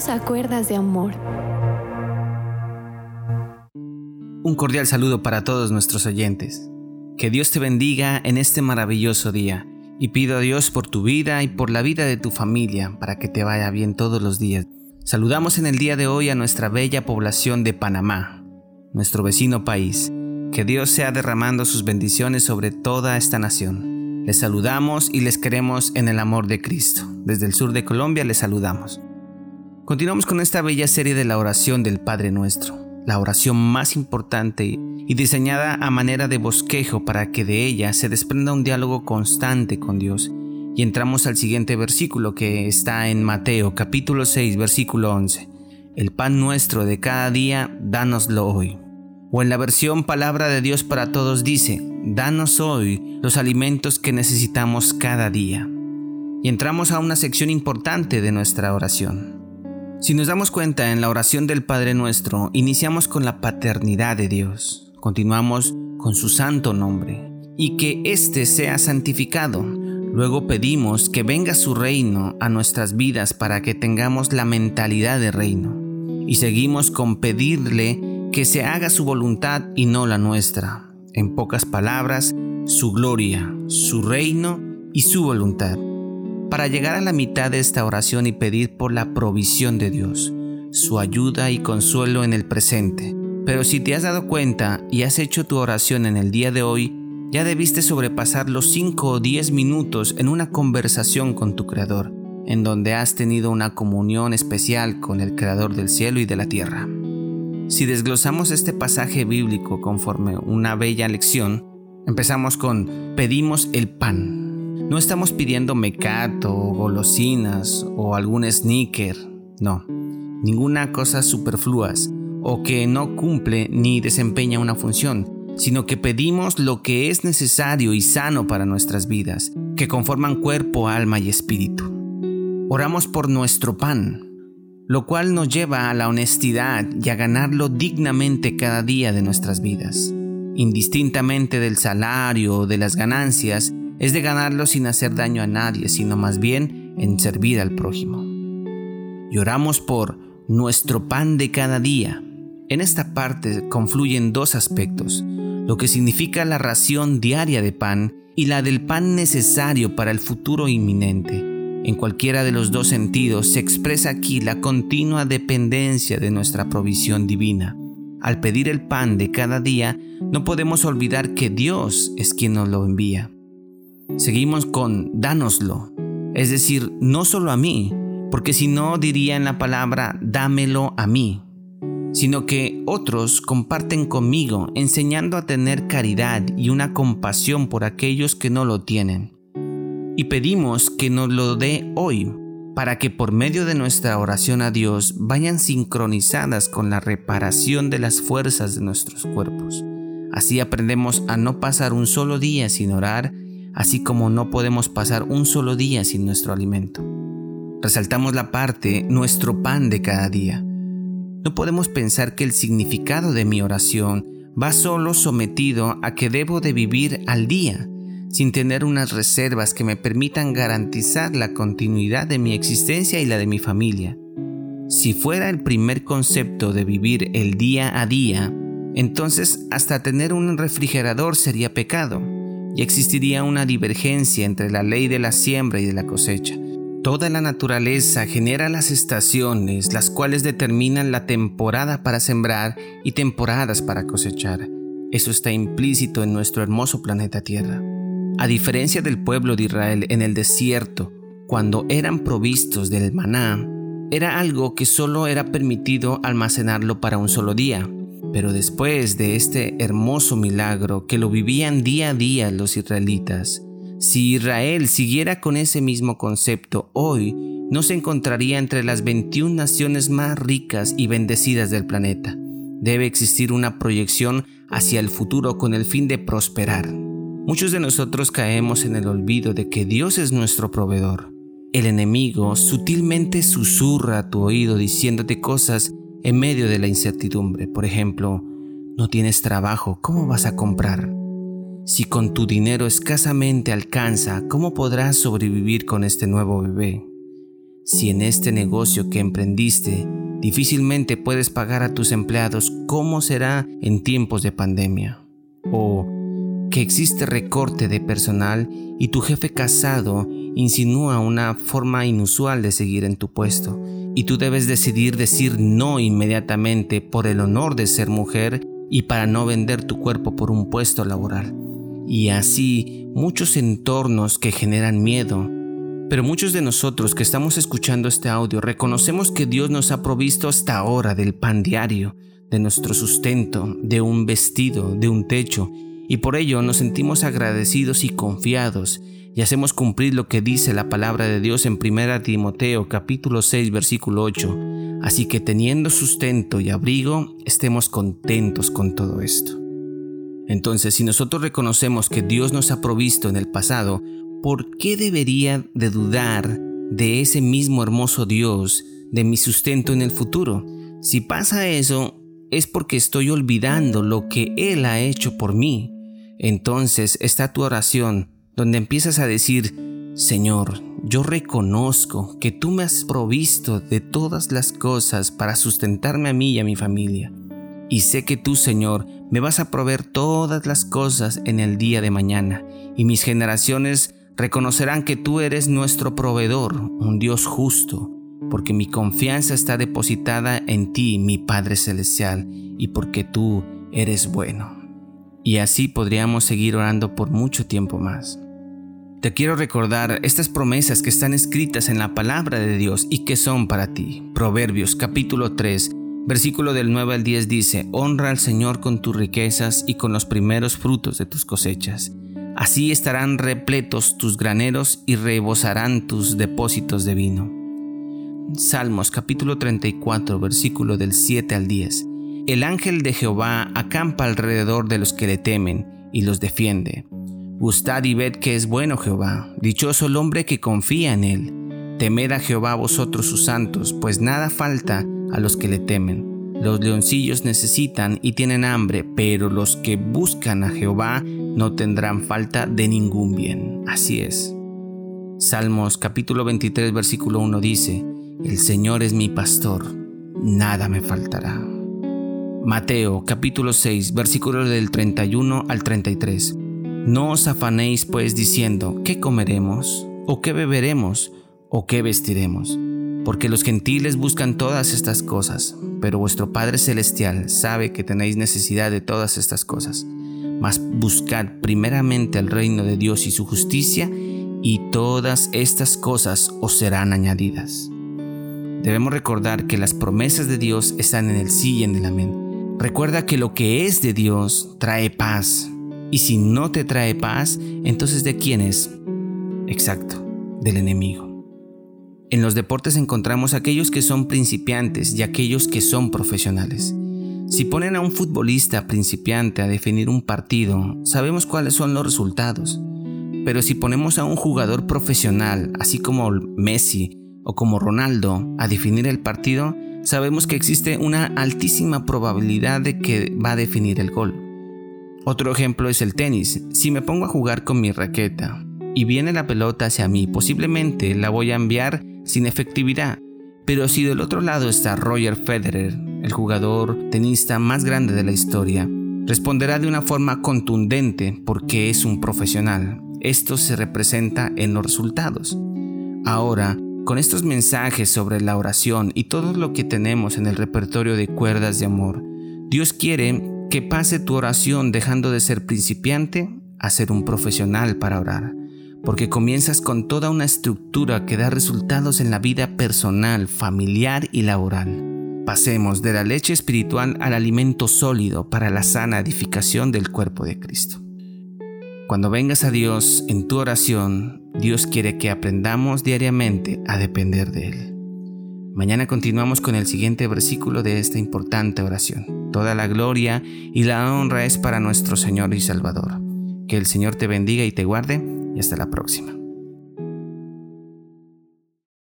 Dios a cuerdas de amor. Un cordial saludo para todos nuestros oyentes. Que Dios te bendiga en este maravilloso día y pido a Dios por tu vida y por la vida de tu familia para que te vaya bien todos los días. Saludamos en el día de hoy a nuestra bella población de Panamá, nuestro vecino país. Que Dios sea derramando sus bendiciones sobre toda esta nación. Les saludamos y les queremos en el amor de Cristo. Desde el sur de Colombia les saludamos. Continuamos con esta bella serie de la oración del Padre Nuestro, la oración más importante y diseñada a manera de bosquejo para que de ella se desprenda un diálogo constante con Dios. Y entramos al siguiente versículo que está en Mateo capítulo 6 versículo 11. El pan nuestro de cada día, dánoslo hoy. O en la versión Palabra de Dios para Todos dice, danos hoy los alimentos que necesitamos cada día. Y entramos a una sección importante de nuestra oración. Si nos damos cuenta en la oración del Padre nuestro, iniciamos con la paternidad de Dios, continuamos con su santo nombre y que éste sea santificado. Luego pedimos que venga su reino a nuestras vidas para que tengamos la mentalidad de reino. Y seguimos con pedirle que se haga su voluntad y no la nuestra. En pocas palabras, su gloria, su reino y su voluntad para llegar a la mitad de esta oración y pedir por la provisión de Dios, su ayuda y consuelo en el presente. Pero si te has dado cuenta y has hecho tu oración en el día de hoy, ya debiste sobrepasar los 5 o 10 minutos en una conversación con tu Creador, en donde has tenido una comunión especial con el Creador del cielo y de la tierra. Si desglosamos este pasaje bíblico conforme una bella lección, empezamos con pedimos el pan. No estamos pidiendo mecato, golosinas o algún sneaker, no, ninguna cosa superfluas o que no cumple ni desempeña una función, sino que pedimos lo que es necesario y sano para nuestras vidas, que conforman cuerpo, alma y espíritu. Oramos por nuestro pan, lo cual nos lleva a la honestidad y a ganarlo dignamente cada día de nuestras vidas, indistintamente del salario o de las ganancias, es de ganarlo sin hacer daño a nadie, sino más bien en servir al prójimo. Y oramos por nuestro pan de cada día. En esta parte confluyen dos aspectos, lo que significa la ración diaria de pan y la del pan necesario para el futuro inminente. En cualquiera de los dos sentidos se expresa aquí la continua dependencia de nuestra provisión divina. Al pedir el pan de cada día, no podemos olvidar que Dios es quien nos lo envía. Seguimos con dánoslo, es decir, no solo a mí, porque si no diría en la palabra dámelo a mí, sino que otros comparten conmigo enseñando a tener caridad y una compasión por aquellos que no lo tienen. Y pedimos que nos lo dé hoy, para que por medio de nuestra oración a Dios vayan sincronizadas con la reparación de las fuerzas de nuestros cuerpos. Así aprendemos a no pasar un solo día sin orar así como no podemos pasar un solo día sin nuestro alimento. Resaltamos la parte nuestro pan de cada día. No podemos pensar que el significado de mi oración va solo sometido a que debo de vivir al día, sin tener unas reservas que me permitan garantizar la continuidad de mi existencia y la de mi familia. Si fuera el primer concepto de vivir el día a día, entonces hasta tener un refrigerador sería pecado existiría una divergencia entre la ley de la siembra y de la cosecha. Toda la naturaleza genera las estaciones, las cuales determinan la temporada para sembrar y temporadas para cosechar. Eso está implícito en nuestro hermoso planeta Tierra. A diferencia del pueblo de Israel en el desierto, cuando eran provistos del maná, era algo que solo era permitido almacenarlo para un solo día, pero después de este hermoso milagro que lo vivían día a día los israelitas, si Israel siguiera con ese mismo concepto hoy, no se encontraría entre las 21 naciones más ricas y bendecidas del planeta. Debe existir una proyección hacia el futuro con el fin de prosperar. Muchos de nosotros caemos en el olvido de que Dios es nuestro proveedor. El enemigo sutilmente susurra a tu oído diciéndote cosas en medio de la incertidumbre. Por ejemplo, no tienes trabajo, ¿cómo vas a comprar? Si con tu dinero escasamente alcanza, ¿cómo podrás sobrevivir con este nuevo bebé? Si en este negocio que emprendiste difícilmente puedes pagar a tus empleados, ¿cómo será en tiempos de pandemia? O que existe recorte de personal y tu jefe casado insinúa una forma inusual de seguir en tu puesto y tú debes decidir decir no inmediatamente por el honor de ser mujer y para no vender tu cuerpo por un puesto laboral. Y así muchos entornos que generan miedo. Pero muchos de nosotros que estamos escuchando este audio reconocemos que Dios nos ha provisto hasta ahora del pan diario, de nuestro sustento, de un vestido, de un techo y por ello nos sentimos agradecidos y confiados y hacemos cumplir lo que dice la palabra de Dios en 1 Timoteo capítulo 6 versículo 8. Así que teniendo sustento y abrigo, estemos contentos con todo esto. Entonces, si nosotros reconocemos que Dios nos ha provisto en el pasado, ¿por qué debería de dudar de ese mismo hermoso Dios, de mi sustento en el futuro? Si pasa eso, es porque estoy olvidando lo que Él ha hecho por mí entonces está tu oración donde empiezas a decir, Señor, yo reconozco que tú me has provisto de todas las cosas para sustentarme a mí y a mi familia. Y sé que tú, Señor, me vas a proveer todas las cosas en el día de mañana, y mis generaciones reconocerán que tú eres nuestro proveedor, un Dios justo, porque mi confianza está depositada en ti, mi Padre Celestial, y porque tú eres bueno. Y así podríamos seguir orando por mucho tiempo más. Te quiero recordar estas promesas que están escritas en la palabra de Dios y que son para ti. Proverbios capítulo 3, versículo del 9 al 10 dice, Honra al Señor con tus riquezas y con los primeros frutos de tus cosechas. Así estarán repletos tus graneros y rebosarán tus depósitos de vino. Salmos capítulo 34, versículo del 7 al 10. El ángel de Jehová acampa alrededor de los que le temen y los defiende. Gustad y ved que es bueno Jehová, dichoso el hombre que confía en él. Temed a Jehová vosotros sus santos, pues nada falta a los que le temen. Los leoncillos necesitan y tienen hambre, pero los que buscan a Jehová no tendrán falta de ningún bien. Así es. Salmos capítulo 23 versículo 1 dice, El Señor es mi pastor, nada me faltará. Mateo capítulo 6 versículos del 31 al 33. No os afanéis pues diciendo, ¿qué comeremos? ¿O qué beberemos? ¿O qué vestiremos? Porque los gentiles buscan todas estas cosas, pero vuestro Padre Celestial sabe que tenéis necesidad de todas estas cosas. Mas buscad primeramente el reino de Dios y su justicia, y todas estas cosas os serán añadidas. Debemos recordar que las promesas de Dios están en el sí y en el amén Recuerda que lo que es de Dios trae paz. Y si no te trae paz, entonces ¿de quién es? Exacto, del enemigo. En los deportes encontramos aquellos que son principiantes y aquellos que son profesionales. Si ponen a un futbolista principiante a definir un partido, sabemos cuáles son los resultados. Pero si ponemos a un jugador profesional, así como Messi o como Ronaldo, a definir el partido, sabemos que existe una altísima probabilidad de que va a definir el gol. Otro ejemplo es el tenis. Si me pongo a jugar con mi raqueta y viene la pelota hacia mí, posiblemente la voy a enviar sin efectividad. Pero si del otro lado está Roger Federer, el jugador tenista más grande de la historia, responderá de una forma contundente porque es un profesional. Esto se representa en los resultados. Ahora, con estos mensajes sobre la oración y todo lo que tenemos en el repertorio de cuerdas de amor, Dios quiere que pase tu oración dejando de ser principiante a ser un profesional para orar, porque comienzas con toda una estructura que da resultados en la vida personal, familiar y laboral. Pasemos de la leche espiritual al alimento sólido para la sana edificación del cuerpo de Cristo. Cuando vengas a Dios en tu oración, Dios quiere que aprendamos diariamente a depender de Él. Mañana continuamos con el siguiente versículo de esta importante oración. Toda la gloria y la honra es para nuestro Señor y Salvador. Que el Señor te bendiga y te guarde y hasta la próxima.